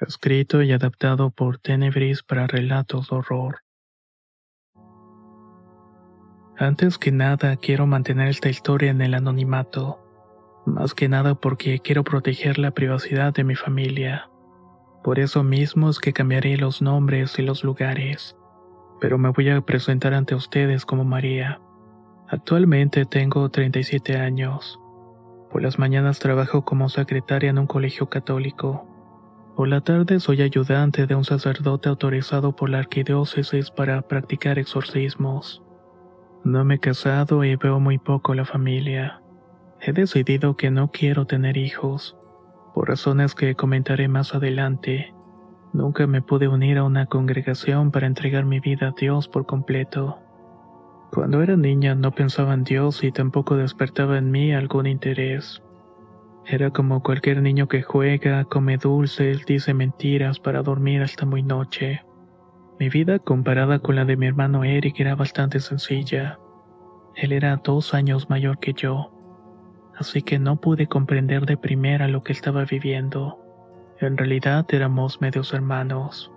Escrito y adaptado por Tenebris para relatos de horror. Antes que nada, quiero mantener esta historia en el anonimato. Más que nada porque quiero proteger la privacidad de mi familia. Por eso mismo es que cambiaré los nombres y los lugares. Pero me voy a presentar ante ustedes como María. Actualmente tengo 37 años. Por las mañanas trabajo como secretaria en un colegio católico. Por la tarde soy ayudante de un sacerdote autorizado por la arquidiócesis para practicar exorcismos. No me he casado y veo muy poco la familia. He decidido que no quiero tener hijos, por razones que comentaré más adelante. Nunca me pude unir a una congregación para entregar mi vida a Dios por completo. Cuando era niña no pensaba en Dios y tampoco despertaba en mí algún interés. Era como cualquier niño que juega, come dulces, dice mentiras para dormir hasta muy noche. Mi vida comparada con la de mi hermano Eric era bastante sencilla. Él era dos años mayor que yo, así que no pude comprender de primera lo que estaba viviendo. En realidad éramos medios hermanos.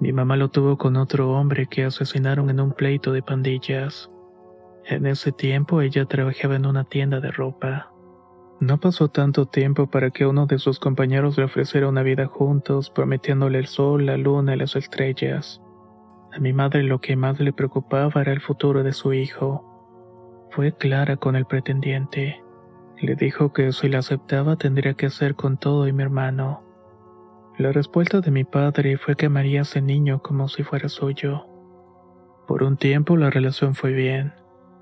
Mi mamá lo tuvo con otro hombre que asesinaron en un pleito de pandillas. En ese tiempo ella trabajaba en una tienda de ropa. No pasó tanto tiempo para que uno de sus compañeros le ofreciera una vida juntos, prometiéndole el sol, la luna y las estrellas. A mi madre lo que más le preocupaba era el futuro de su hijo. Fue clara con el pretendiente. Le dijo que si la aceptaba tendría que hacer con todo y mi hermano. La respuesta de mi padre fue que amaría a ese niño como si fuera suyo. Por un tiempo la relación fue bien.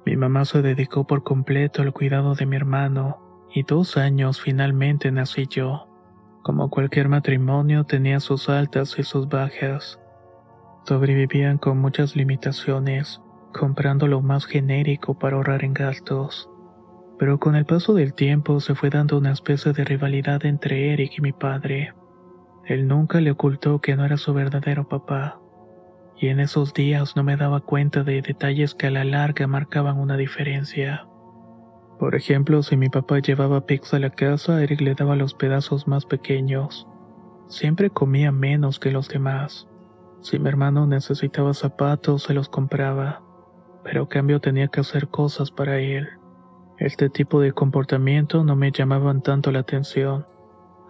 Mi mamá se dedicó por completo al cuidado de mi hermano y dos años finalmente nací yo. Como cualquier matrimonio tenía sus altas y sus bajas. Sobrevivían con muchas limitaciones, comprando lo más genérico para ahorrar en gastos. Pero con el paso del tiempo se fue dando una especie de rivalidad entre Eric y mi padre. Él nunca le ocultó que no era su verdadero papá, y en esos días no me daba cuenta de detalles que a la larga marcaban una diferencia. Por ejemplo, si mi papá llevaba pizza a la casa, Eric le daba los pedazos más pequeños. Siempre comía menos que los demás. Si mi hermano necesitaba zapatos, se los compraba, pero a cambio tenía que hacer cosas para él. Este tipo de comportamiento no me llamaban tanto la atención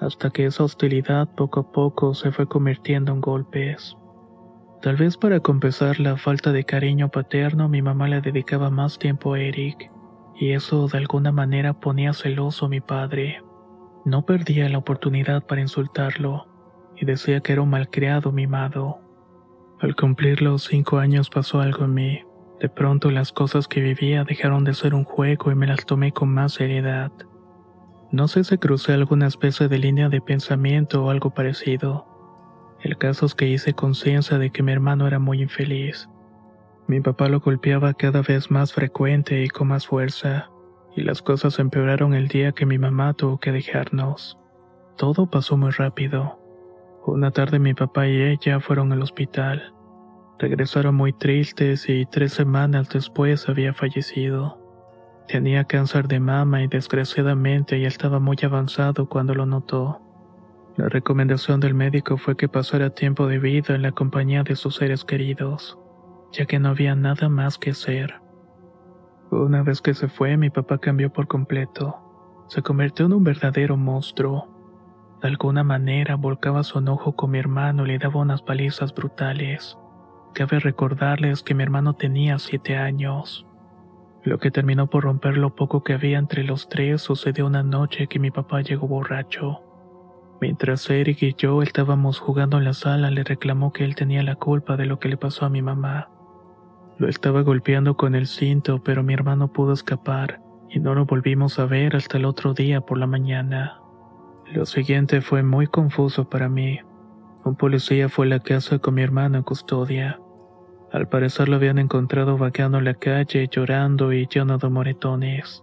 hasta que esa hostilidad poco a poco se fue convirtiendo en golpes. Tal vez para compensar la falta de cariño paterno mi mamá le dedicaba más tiempo a Eric, y eso de alguna manera ponía celoso a mi padre. No perdía la oportunidad para insultarlo, y decía que era un malcriado mimado. Al cumplir los cinco años pasó algo en mí. De pronto las cosas que vivía dejaron de ser un juego y me las tomé con más seriedad. No sé si crucé alguna especie de línea de pensamiento o algo parecido. El caso es que hice conciencia de que mi hermano era muy infeliz. Mi papá lo golpeaba cada vez más frecuente y con más fuerza, y las cosas empeoraron el día que mi mamá tuvo que dejarnos. Todo pasó muy rápido. Una tarde mi papá y ella fueron al hospital. Regresaron muy tristes y tres semanas después había fallecido. Tenía cáncer de mama y desgraciadamente ya estaba muy avanzado cuando lo notó. La recomendación del médico fue que pasara tiempo de vida en la compañía de sus seres queridos, ya que no había nada más que hacer. Una vez que se fue, mi papá cambió por completo. Se convirtió en un verdadero monstruo. De alguna manera volcaba su enojo con mi hermano y le daba unas palizas brutales. Cabe recordarles que mi hermano tenía siete años. Lo que terminó por romper lo poco que había entre los tres sucedió una noche que mi papá llegó borracho. Mientras Eric y yo estábamos jugando en la sala, le reclamó que él tenía la culpa de lo que le pasó a mi mamá. Lo estaba golpeando con el cinto, pero mi hermano pudo escapar y no lo volvimos a ver hasta el otro día por la mañana. Lo siguiente fue muy confuso para mí. Un policía fue a la casa con mi hermano en custodia. Al parecer lo habían encontrado vagando en la calle, llorando y lleno de moretones.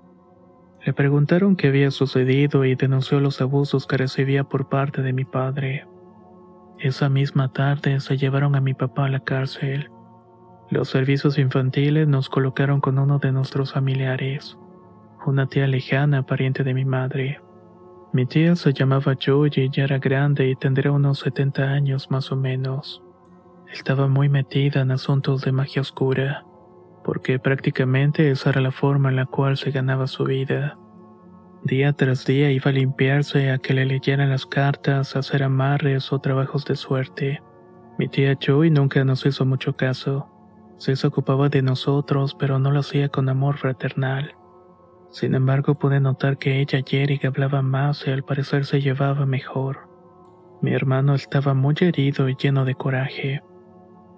Le preguntaron qué había sucedido y denunció los abusos que recibía por parte de mi padre. Esa misma tarde se llevaron a mi papá a la cárcel. Los servicios infantiles nos colocaron con uno de nuestros familiares, una tía lejana, pariente de mi madre. Mi tía se llamaba Joy y ya era grande y tendría unos 70 años más o menos. Estaba muy metida en asuntos de magia oscura, porque prácticamente esa era la forma en la cual se ganaba su vida. Día tras día iba a limpiarse a que le leyeran las cartas, a hacer amarres o trabajos de suerte. Mi tía Joy nunca nos hizo mucho caso. Se ocupaba de nosotros, pero no lo hacía con amor fraternal. Sin embargo, pude notar que ella y Eric hablaban más y al parecer se llevaba mejor. Mi hermano estaba muy herido y lleno de coraje.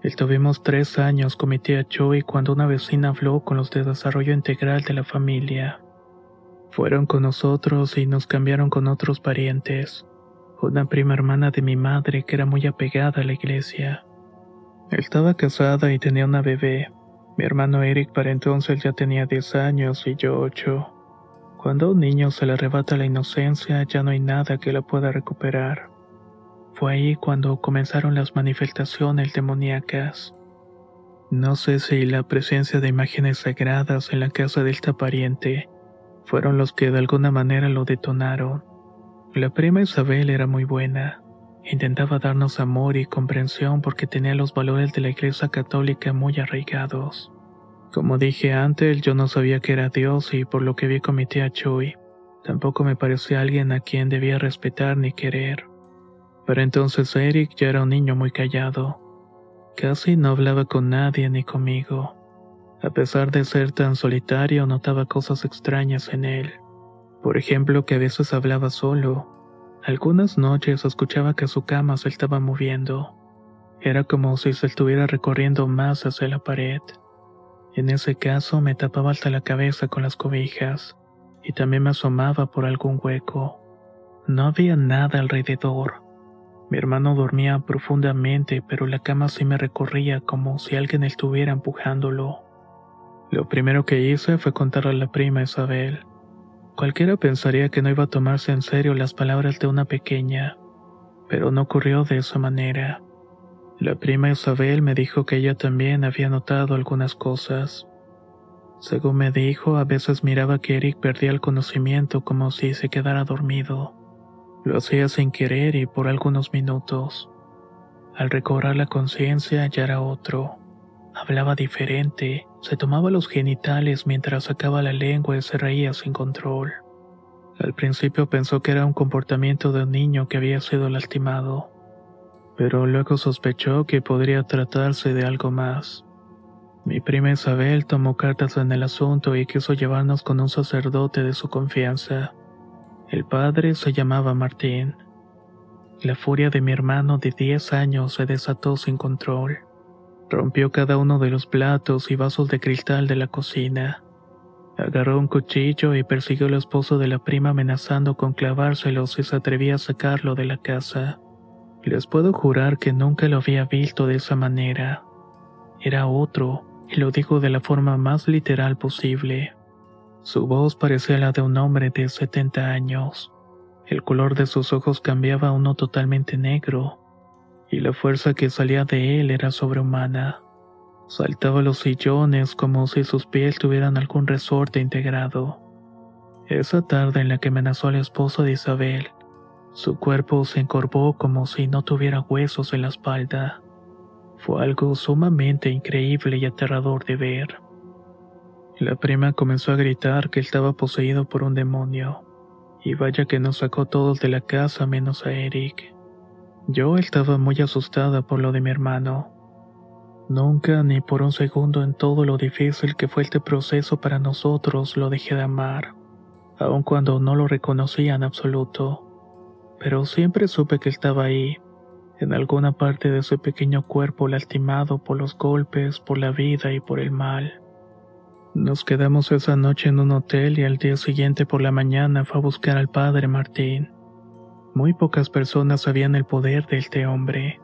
Estuvimos tres años con mi tía Joy cuando una vecina habló con los de desarrollo integral de la familia. Fueron con nosotros y nos cambiaron con otros parientes. Una prima hermana de mi madre que era muy apegada a la iglesia. Estaba casada y tenía una bebé. Mi hermano Eric para entonces ya tenía 10 años y yo 8. Cuando a un niño se le arrebata la inocencia ya no hay nada que la pueda recuperar. Fue ahí cuando comenzaron las manifestaciones demoníacas. No sé si la presencia de imágenes sagradas en la casa de esta pariente fueron los que de alguna manera lo detonaron. La prima Isabel era muy buena. Intentaba darnos amor y comprensión porque tenía los valores de la Iglesia Católica muy arraigados. Como dije antes, yo no sabía que era Dios y por lo que vi con mi tía Chuy, tampoco me parecía alguien a quien debía respetar ni querer. Pero entonces Eric ya era un niño muy callado. Casi no hablaba con nadie ni conmigo. A pesar de ser tan solitario, notaba cosas extrañas en él. Por ejemplo, que a veces hablaba solo. Algunas noches escuchaba que su cama se estaba moviendo. Era como si se estuviera recorriendo más hacia la pared. En ese caso me tapaba hasta la cabeza con las cobijas y también me asomaba por algún hueco. No había nada alrededor. Mi hermano dormía profundamente, pero la cama sí me recorría como si alguien estuviera empujándolo. Lo primero que hice fue contarle a la prima Isabel. Cualquiera pensaría que no iba a tomarse en serio las palabras de una pequeña, pero no ocurrió de esa manera. La prima Isabel me dijo que ella también había notado algunas cosas. Según me dijo, a veces miraba que Eric perdía el conocimiento como si se quedara dormido. Lo hacía sin querer y por algunos minutos. Al recobrar la conciencia ya era otro. Hablaba diferente, se tomaba los genitales mientras sacaba la lengua y se reía sin control. Al principio pensó que era un comportamiento de un niño que había sido lastimado, pero luego sospechó que podría tratarse de algo más. Mi prima Isabel tomó cartas en el asunto y quiso llevarnos con un sacerdote de su confianza. El padre se llamaba Martín. La furia de mi hermano de 10 años se desató sin control. Rompió cada uno de los platos y vasos de cristal de la cocina. Agarró un cuchillo y persiguió al esposo de la prima amenazando con clavárselo si se atrevía a sacarlo de la casa. Les puedo jurar que nunca lo había visto de esa manera. Era otro, y lo digo de la forma más literal posible. Su voz parecía la de un hombre de 70 años. El color de sus ojos cambiaba a uno totalmente negro y la fuerza que salía de él era sobrehumana. Saltaba los sillones como si sus pies tuvieran algún resorte integrado. Esa tarde en la que amenazó al esposo de Isabel, su cuerpo se encorvó como si no tuviera huesos en la espalda. Fue algo sumamente increíble y aterrador de ver. La prima comenzó a gritar que estaba poseído por un demonio, y vaya que nos sacó todos de la casa menos a Eric. Yo estaba muy asustada por lo de mi hermano. Nunca ni por un segundo en todo lo difícil que fue este proceso para nosotros lo dejé de amar, aun cuando no lo reconocía en absoluto. Pero siempre supe que estaba ahí, en alguna parte de su pequeño cuerpo lastimado por los golpes, por la vida y por el mal. Nos quedamos esa noche en un hotel y al día siguiente por la mañana fue a buscar al padre Martín. Muy pocas personas sabían el poder de este hombre,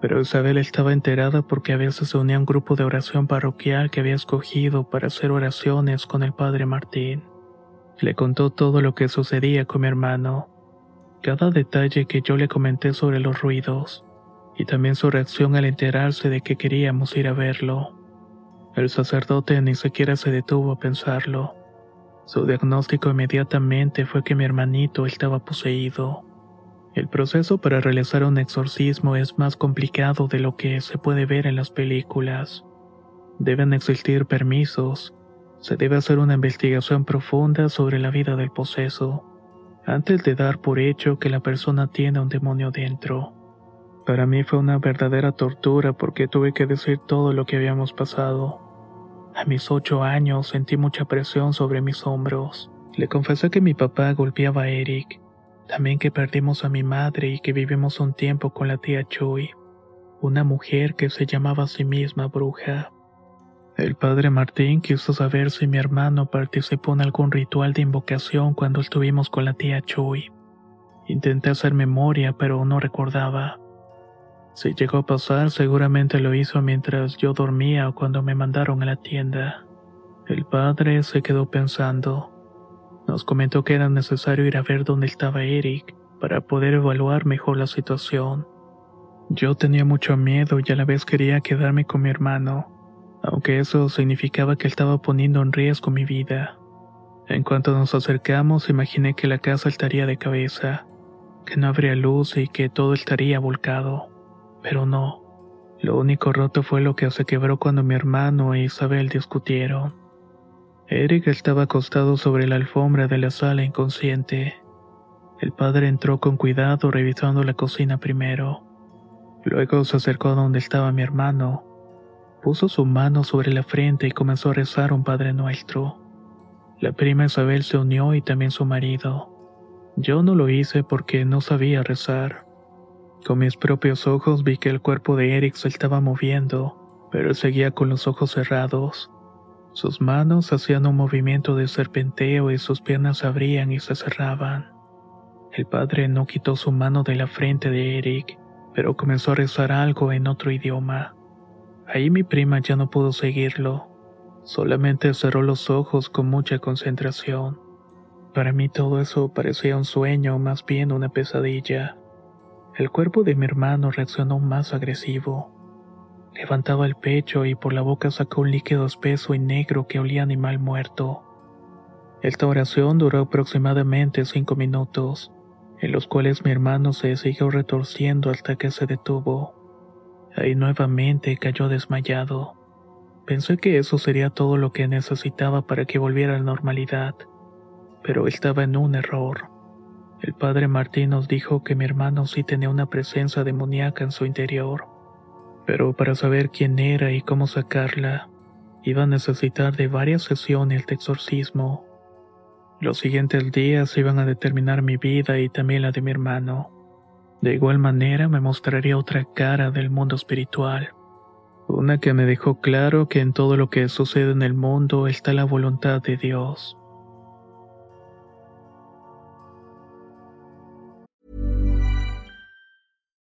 pero Isabel estaba enterada porque a veces se unía a un grupo de oración parroquial que había escogido para hacer oraciones con el padre Martín. Le contó todo lo que sucedía con mi hermano, cada detalle que yo le comenté sobre los ruidos, y también su reacción al enterarse de que queríamos ir a verlo. El sacerdote ni siquiera se detuvo a pensarlo. Su diagnóstico inmediatamente fue que mi hermanito estaba poseído. El proceso para realizar un exorcismo es más complicado de lo que se puede ver en las películas. Deben existir permisos, se debe hacer una investigación profunda sobre la vida del poseso, antes de dar por hecho que la persona tiene un demonio dentro. Para mí fue una verdadera tortura porque tuve que decir todo lo que habíamos pasado. A mis ocho años sentí mucha presión sobre mis hombros. Le confesé que mi papá golpeaba a Eric, también que perdimos a mi madre y que vivimos un tiempo con la tía Chuy, una mujer que se llamaba a sí misma bruja. El padre Martín quiso saber si mi hermano participó en algún ritual de invocación cuando estuvimos con la tía Chuy. Intenté hacer memoria, pero no recordaba. Si llegó a pasar, seguramente lo hizo mientras yo dormía o cuando me mandaron a la tienda. El padre se quedó pensando. Nos comentó que era necesario ir a ver dónde estaba Eric para poder evaluar mejor la situación. Yo tenía mucho miedo y a la vez quería quedarme con mi hermano, aunque eso significaba que estaba poniendo en riesgo mi vida. En cuanto nos acercamos, imaginé que la casa estaría de cabeza, que no habría luz y que todo estaría volcado pero no. Lo único roto fue lo que se quebró cuando mi hermano e Isabel discutieron. Eric estaba acostado sobre la alfombra de la sala inconsciente. El padre entró con cuidado revisando la cocina primero. Luego se acercó a donde estaba mi hermano. Puso su mano sobre la frente y comenzó a rezar un Padre Nuestro. La prima Isabel se unió y también su marido. Yo no lo hice porque no sabía rezar. Con mis propios ojos vi que el cuerpo de Eric se estaba moviendo, pero seguía con los ojos cerrados. Sus manos hacían un movimiento de serpenteo y sus piernas abrían y se cerraban. El padre no quitó su mano de la frente de Eric, pero comenzó a rezar algo en otro idioma. Ahí mi prima ya no pudo seguirlo, solamente cerró los ojos con mucha concentración. Para mí todo eso parecía un sueño más bien una pesadilla. El cuerpo de mi hermano reaccionó más agresivo. Levantaba el pecho y por la boca sacó un líquido espeso y negro que olía a animal muerto. Esta oración duró aproximadamente cinco minutos, en los cuales mi hermano se siguió retorciendo hasta que se detuvo. Ahí nuevamente cayó desmayado. Pensé que eso sería todo lo que necesitaba para que volviera a la normalidad, pero estaba en un error. El padre Martín nos dijo que mi hermano sí tenía una presencia demoníaca en su interior, pero para saber quién era y cómo sacarla, iba a necesitar de varias sesiones de exorcismo. Los siguientes días iban a determinar mi vida y también la de mi hermano. De igual manera me mostraría otra cara del mundo espiritual, una que me dejó claro que en todo lo que sucede en el mundo está la voluntad de Dios.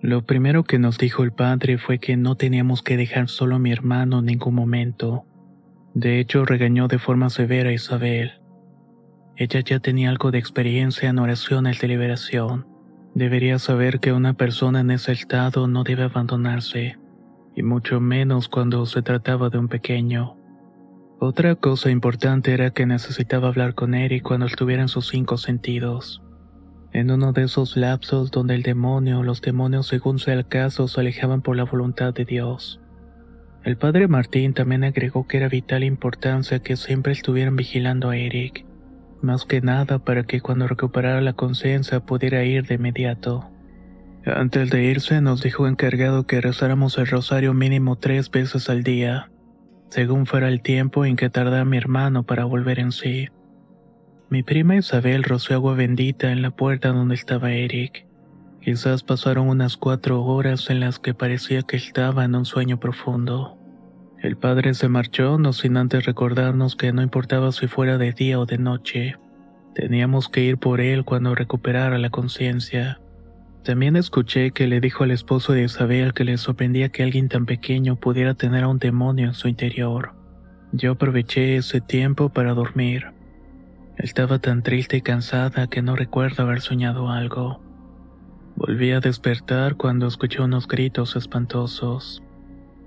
Lo primero que nos dijo el padre fue que no teníamos que dejar solo a mi hermano en ningún momento. De hecho, regañó de forma severa a Isabel. Ella ya tenía algo de experiencia en oraciones de liberación. Debería saber que una persona en ese estado no debe abandonarse, y mucho menos cuando se trataba de un pequeño. Otra cosa importante era que necesitaba hablar con Eric cuando estuviera en sus cinco sentidos. En uno de esos lapsos donde el demonio o los demonios según sea el caso se alejaban por la voluntad de Dios. El padre Martín también agregó que era vital importancia que siempre estuvieran vigilando a Eric, más que nada para que cuando recuperara la conciencia pudiera ir de inmediato. Antes de irse nos dijo encargado que rezáramos el rosario mínimo tres veces al día, según fuera el tiempo en que tardara mi hermano para volver en sí. Mi prima Isabel roció agua bendita en la puerta donde estaba Eric. Quizás pasaron unas cuatro horas en las que parecía que estaba en un sueño profundo. El padre se marchó no sin antes recordarnos que no importaba si fuera de día o de noche. Teníamos que ir por él cuando recuperara la conciencia. También escuché que le dijo al esposo de Isabel que le sorprendía que alguien tan pequeño pudiera tener a un demonio en su interior. Yo aproveché ese tiempo para dormir. Estaba tan triste y cansada que no recuerdo haber soñado algo. Volví a despertar cuando escuché unos gritos espantosos.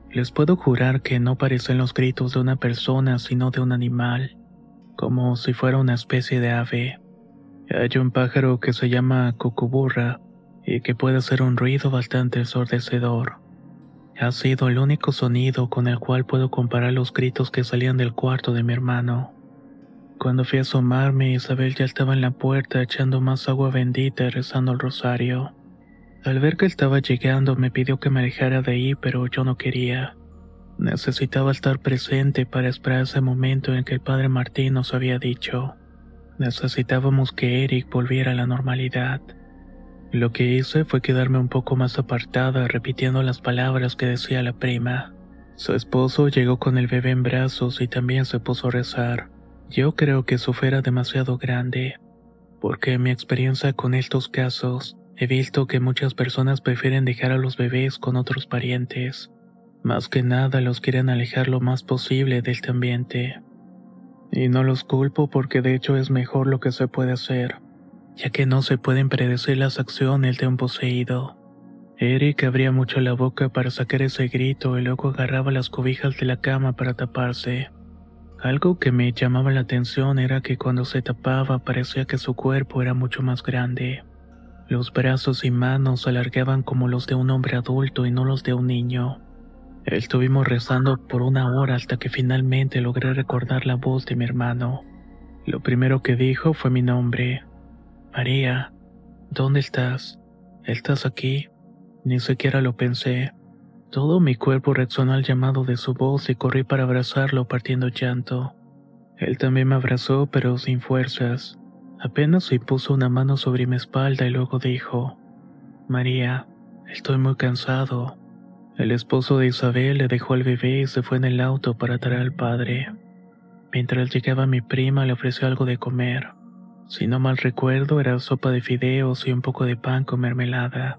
Les puedo jurar que no parecen los gritos de una persona sino de un animal, como si fuera una especie de ave. Hay un pájaro que se llama cucuburra y que puede hacer un ruido bastante ensordecedor. Ha sido el único sonido con el cual puedo comparar los gritos que salían del cuarto de mi hermano. Cuando fui a asomarme, Isabel ya estaba en la puerta echando más agua bendita y rezando el rosario. Al ver que estaba llegando me pidió que me alejara de ahí, pero yo no quería. Necesitaba estar presente para esperar ese momento en que el padre Martín nos había dicho. Necesitábamos que Eric volviera a la normalidad. Lo que hice fue quedarme un poco más apartada repitiendo las palabras que decía la prima. Su esposo llegó con el bebé en brazos y también se puso a rezar. Yo creo que eso fuera demasiado grande, porque en mi experiencia con estos casos, He visto que muchas personas prefieren dejar a los bebés con otros parientes. Más que nada los quieren alejar lo más posible de este ambiente. Y no los culpo porque de hecho es mejor lo que se puede hacer, ya que no se pueden predecir las acciones de un poseído. Eric abría mucho la boca para sacar ese grito y luego agarraba las cobijas de la cama para taparse. Algo que me llamaba la atención era que cuando se tapaba parecía que su cuerpo era mucho más grande. Los brazos y manos se alargaban como los de un hombre adulto y no los de un niño. Estuvimos rezando por una hora hasta que finalmente logré recordar la voz de mi hermano. Lo primero que dijo fue mi nombre. María, ¿dónde estás? ¿Estás aquí? Ni siquiera lo pensé. Todo mi cuerpo reaccionó al llamado de su voz y corrí para abrazarlo partiendo llanto. Él también me abrazó pero sin fuerzas. Apenas se puso una mano sobre mi espalda y luego dijo, María, estoy muy cansado. El esposo de Isabel le dejó al bebé y se fue en el auto para traer al padre. Mientras llegaba mi prima le ofreció algo de comer. Si no mal recuerdo era sopa de fideos y un poco de pan con mermelada.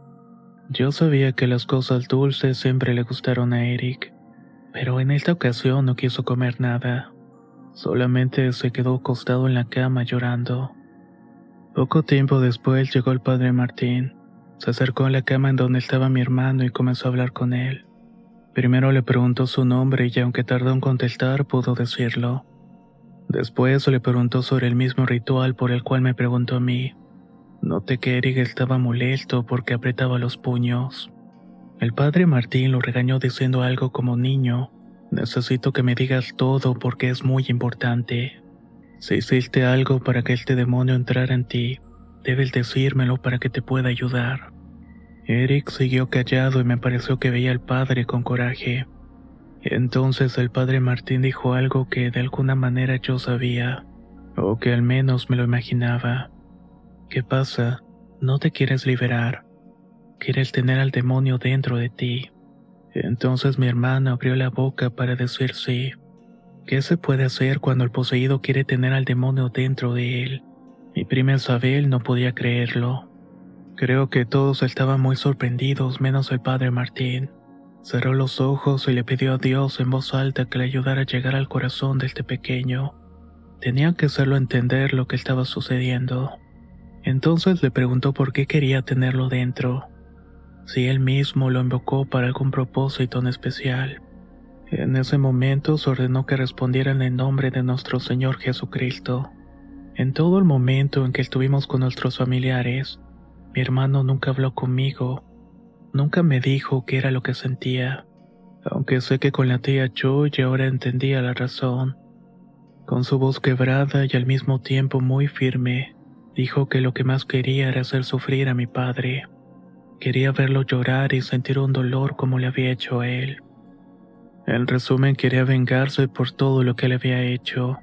Yo sabía que las cosas dulces siempre le gustaron a Eric, pero en esta ocasión no quiso comer nada. Solamente se quedó acostado en la cama llorando. Poco tiempo después llegó el padre Martín. Se acercó a la cama en donde estaba mi hermano y comenzó a hablar con él. Primero le preguntó su nombre y aunque tardó en contestar pudo decirlo. Después le preguntó sobre el mismo ritual por el cual me preguntó a mí. Noté que Eric estaba molesto porque apretaba los puños. El padre Martín lo regañó diciendo algo como niño, necesito que me digas todo porque es muy importante. Si hiciste algo para que este demonio entrara en ti, debes decírmelo para que te pueda ayudar. Eric siguió callado y me pareció que veía al padre con coraje. Entonces el padre Martín dijo algo que de alguna manera yo sabía, o que al menos me lo imaginaba. ¿Qué pasa? No te quieres liberar. Quieres tener al demonio dentro de ti. Entonces mi hermano abrió la boca para decir sí. ¿Qué se puede hacer cuando el poseído quiere tener al demonio dentro de él? Mi prima Isabel no podía creerlo. Creo que todos estaban muy sorprendidos menos el padre Martín. Cerró los ojos y le pidió a Dios en voz alta que le ayudara a llegar al corazón de este pequeño. Tenía que hacerlo entender lo que estaba sucediendo. Entonces le preguntó por qué quería tenerlo dentro, si él mismo lo invocó para algún propósito en especial. En ese momento se ordenó que respondiera en nombre de nuestro Señor Jesucristo. En todo el momento en que estuvimos con nuestros familiares, mi hermano nunca habló conmigo, nunca me dijo qué era lo que sentía, aunque sé que con la tía Joy ahora entendía la razón. Con su voz quebrada y al mismo tiempo muy firme, dijo que lo que más quería era hacer sufrir a mi padre. Quería verlo llorar y sentir un dolor como le había hecho a él. En resumen, quería vengarse por todo lo que le había hecho.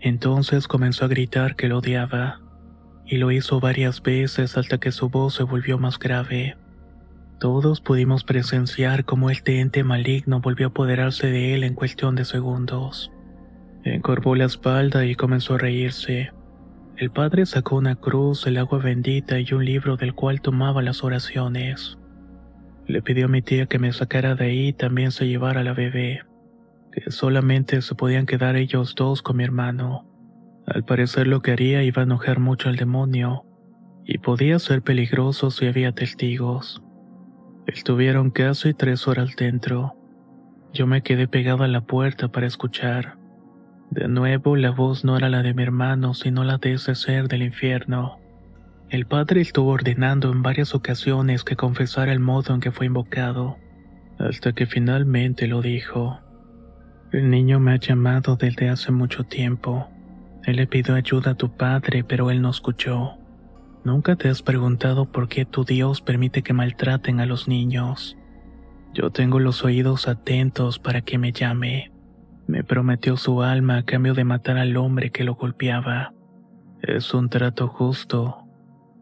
Entonces comenzó a gritar que lo odiaba, y lo hizo varias veces hasta que su voz se volvió más grave. Todos pudimos presenciar cómo este ente maligno volvió a apoderarse de él en cuestión de segundos. Encorvó la espalda y comenzó a reírse. El padre sacó una cruz, el agua bendita y un libro del cual tomaba las oraciones. Le pidió a mi tía que me sacara de ahí y también se llevara a la bebé, que solamente se podían quedar ellos dos con mi hermano. Al parecer lo que haría iba a enojar mucho al demonio, y podía ser peligroso si había testigos. Estuvieron casi tres horas dentro. Yo me quedé pegado a la puerta para escuchar. De nuevo la voz no era la de mi hermano, sino la de ese ser del infierno. El padre estuvo ordenando en varias ocasiones que confesara el modo en que fue invocado, hasta que finalmente lo dijo. El niño me ha llamado desde hace mucho tiempo. Él le pidió ayuda a tu padre, pero él no escuchó. Nunca te has preguntado por qué tu Dios permite que maltraten a los niños. Yo tengo los oídos atentos para que me llame. Me prometió su alma a cambio de matar al hombre que lo golpeaba. Es un trato justo.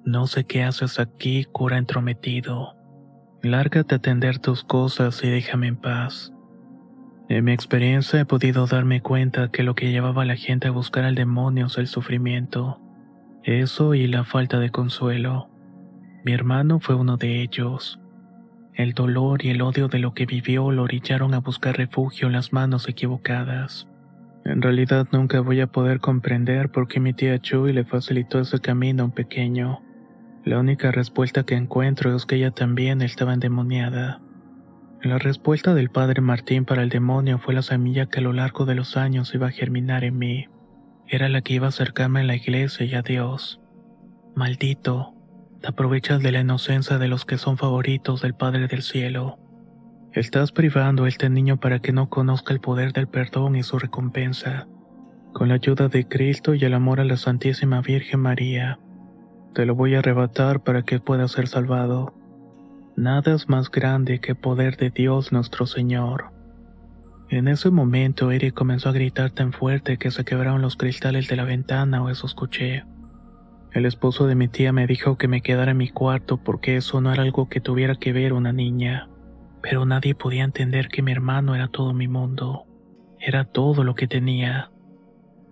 No sé qué haces aquí, cura entrometido. Lárgate a atender tus cosas y déjame en paz. En mi experiencia he podido darme cuenta que lo que llevaba a la gente a buscar al demonio es el sufrimiento. Eso y la falta de consuelo. Mi hermano fue uno de ellos. El dolor y el odio de lo que vivió lo orillaron a buscar refugio en las manos equivocadas. En realidad nunca voy a poder comprender por qué mi tía Chuy le facilitó ese camino a un pequeño. La única respuesta que encuentro es que ella también estaba endemoniada. La respuesta del padre Martín para el demonio fue la semilla que a lo largo de los años iba a germinar en mí. Era la que iba a acercarme a la iglesia y a Dios. Maldito, te aprovechas de la inocencia de los que son favoritos del Padre del Cielo. Estás privando a este niño para que no conozca el poder del perdón y su recompensa. Con la ayuda de Cristo y el amor a la Santísima Virgen María, te lo voy a arrebatar para que pueda ser salvado. Nada es más grande que el poder de Dios nuestro Señor. En ese momento Eric comenzó a gritar tan fuerte que se quebraron los cristales de la ventana o eso escuché. El esposo de mi tía me dijo que me quedara en mi cuarto porque eso no era algo que tuviera que ver una niña. Pero nadie podía entender que mi hermano era todo mi mundo. Era todo lo que tenía.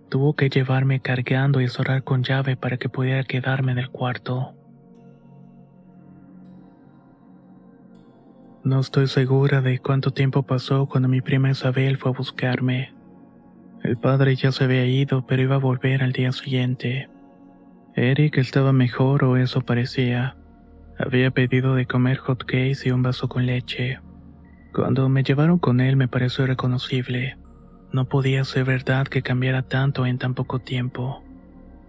Tuvo que llevarme cargando y cerrar con llave para que pudiera quedarme en el cuarto. No estoy segura de cuánto tiempo pasó cuando mi prima Isabel fue a buscarme. El padre ya se había ido, pero iba a volver al día siguiente. Eric estaba mejor o eso parecía. Había pedido de comer hot cakes y un vaso con leche. Cuando me llevaron con él me pareció irreconocible. No podía ser verdad que cambiara tanto en tan poco tiempo.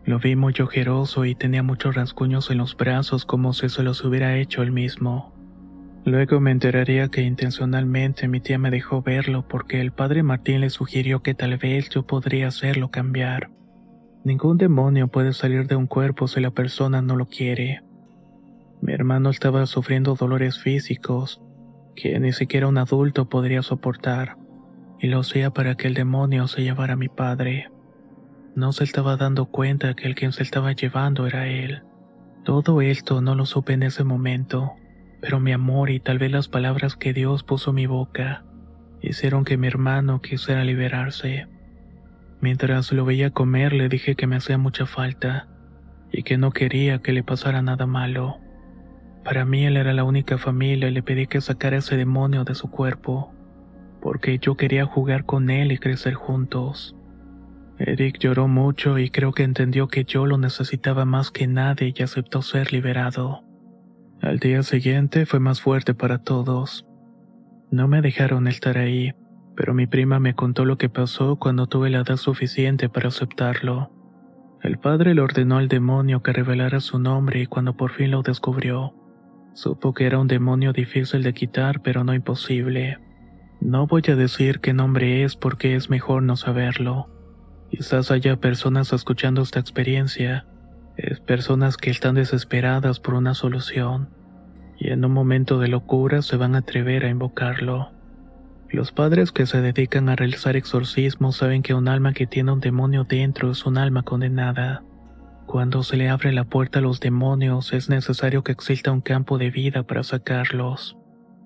Lo vi muy ojeroso y tenía muchos rasguños en los brazos como si se los hubiera hecho él mismo. Luego me enteraría que intencionalmente mi tía me dejó verlo porque el padre Martín le sugirió que tal vez yo podría hacerlo cambiar. Ningún demonio puede salir de un cuerpo si la persona no lo quiere. Mi hermano estaba sufriendo dolores físicos que ni siquiera un adulto podría soportar, y lo hacía para que el demonio se llevara a mi padre. No se estaba dando cuenta que el quien se estaba llevando era él. Todo esto no lo supe en ese momento, pero mi amor y tal vez las palabras que Dios puso en mi boca hicieron que mi hermano quisiera liberarse. Mientras lo veía comer le dije que me hacía mucha falta y que no quería que le pasara nada malo. Para mí él era la única familia y le pedí que sacara ese demonio de su cuerpo, porque yo quería jugar con él y crecer juntos. Eric lloró mucho y creo que entendió que yo lo necesitaba más que nadie y aceptó ser liberado. Al día siguiente fue más fuerte para todos. No me dejaron estar ahí, pero mi prima me contó lo que pasó cuando tuve la edad suficiente para aceptarlo. El padre le ordenó al demonio que revelara su nombre y cuando por fin lo descubrió, supo que era un demonio difícil de quitar pero no imposible. No voy a decir qué nombre es porque es mejor no saberlo. Quizás haya personas escuchando esta experiencia, es personas que están desesperadas por una solución y en un momento de locura se van a atrever a invocarlo. Los padres que se dedican a realizar exorcismos saben que un alma que tiene un demonio dentro es un alma condenada. Cuando se le abre la puerta a los demonios es necesario que exista un campo de vida para sacarlos.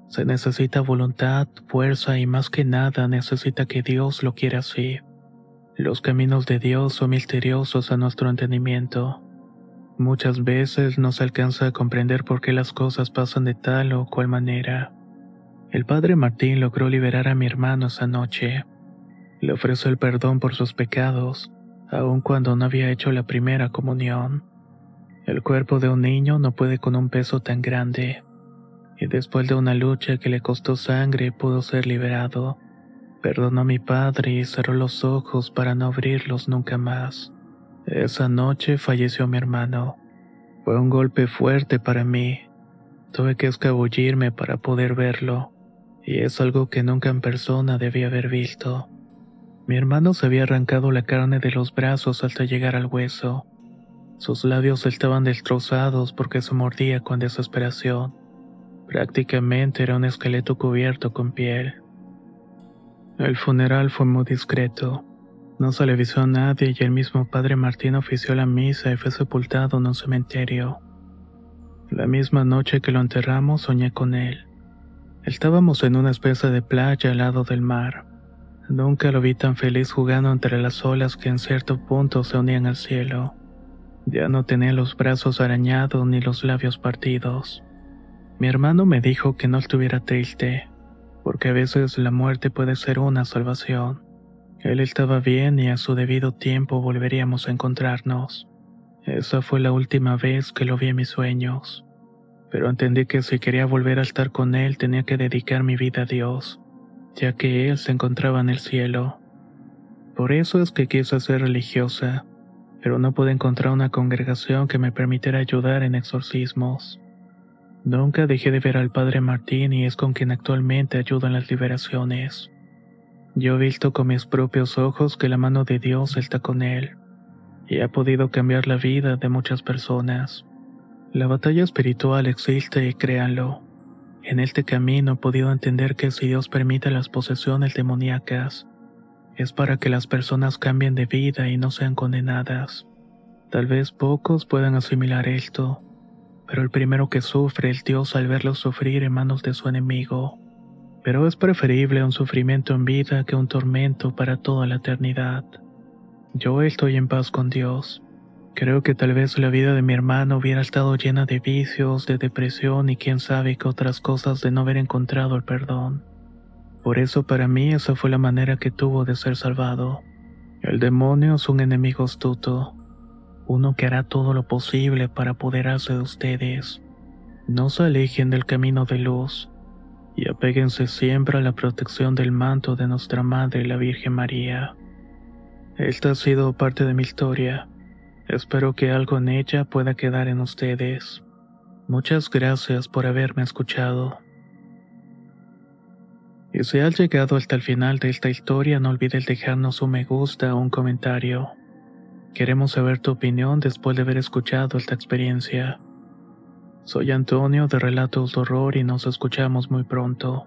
Se necesita voluntad, fuerza y más que nada necesita que Dios lo quiera así. Los caminos de Dios son misteriosos a nuestro entendimiento. Muchas veces no se alcanza a comprender por qué las cosas pasan de tal o cual manera. El padre Martín logró liberar a mi hermano esa noche. Le ofreció el perdón por sus pecados, aun cuando no había hecho la primera comunión. El cuerpo de un niño no puede con un peso tan grande, y después de una lucha que le costó sangre pudo ser liberado. Perdonó a mi padre y cerró los ojos para no abrirlos nunca más. Esa noche falleció mi hermano. Fue un golpe fuerte para mí. Tuve que escabullirme para poder verlo, y es algo que nunca en persona debía haber visto. Mi hermano se había arrancado la carne de los brazos hasta llegar al hueso. Sus labios estaban destrozados porque se mordía con desesperación. Prácticamente era un esqueleto cubierto con piel. El funeral fue muy discreto. No se le avisó a nadie y el mismo padre Martín ofició la misa y fue sepultado en un cementerio. La misma noche que lo enterramos soñé con él. Estábamos en una especie de playa al lado del mar. Nunca lo vi tan feliz jugando entre las olas que en cierto punto se unían al cielo. Ya no tenía los brazos arañados ni los labios partidos. Mi hermano me dijo que no estuviera triste, porque a veces la muerte puede ser una salvación. Él estaba bien y a su debido tiempo volveríamos a encontrarnos. Esa fue la última vez que lo vi en mis sueños. Pero entendí que si quería volver a estar con él tenía que dedicar mi vida a Dios, ya que él se encontraba en el cielo. Por eso es que quise ser religiosa, pero no pude encontrar una congregación que me permitiera ayudar en exorcismos. Nunca dejé de ver al Padre Martín y es con quien actualmente ayudo en las liberaciones. Yo he visto con mis propios ojos que la mano de Dios está con él y ha podido cambiar la vida de muchas personas. La batalla espiritual existe y créanlo. En este camino he podido entender que si Dios permite las posesiones demoníacas, es para que las personas cambien de vida y no sean condenadas. Tal vez pocos puedan asimilar esto, pero el primero que sufre es Dios al verlo sufrir en manos de su enemigo. Pero es preferible un sufrimiento en vida que un tormento para toda la eternidad. Yo estoy en paz con Dios. Creo que tal vez la vida de mi hermano hubiera estado llena de vicios, de depresión y quién sabe qué otras cosas de no haber encontrado el perdón. Por eso para mí esa fue la manera que tuvo de ser salvado. El demonio es un enemigo astuto uno que hará todo lo posible para apoderarse de ustedes. No se alejen del camino de luz y apéguense siempre a la protección del manto de nuestra Madre la Virgen María. Esta ha sido parte de mi historia. Espero que algo en ella pueda quedar en ustedes. Muchas gracias por haberme escuchado. Y si has llegado hasta el final de esta historia, no olvides dejarnos un me gusta o un comentario. Queremos saber tu opinión después de haber escuchado esta experiencia. Soy Antonio de Relatos de Horror y nos escuchamos muy pronto.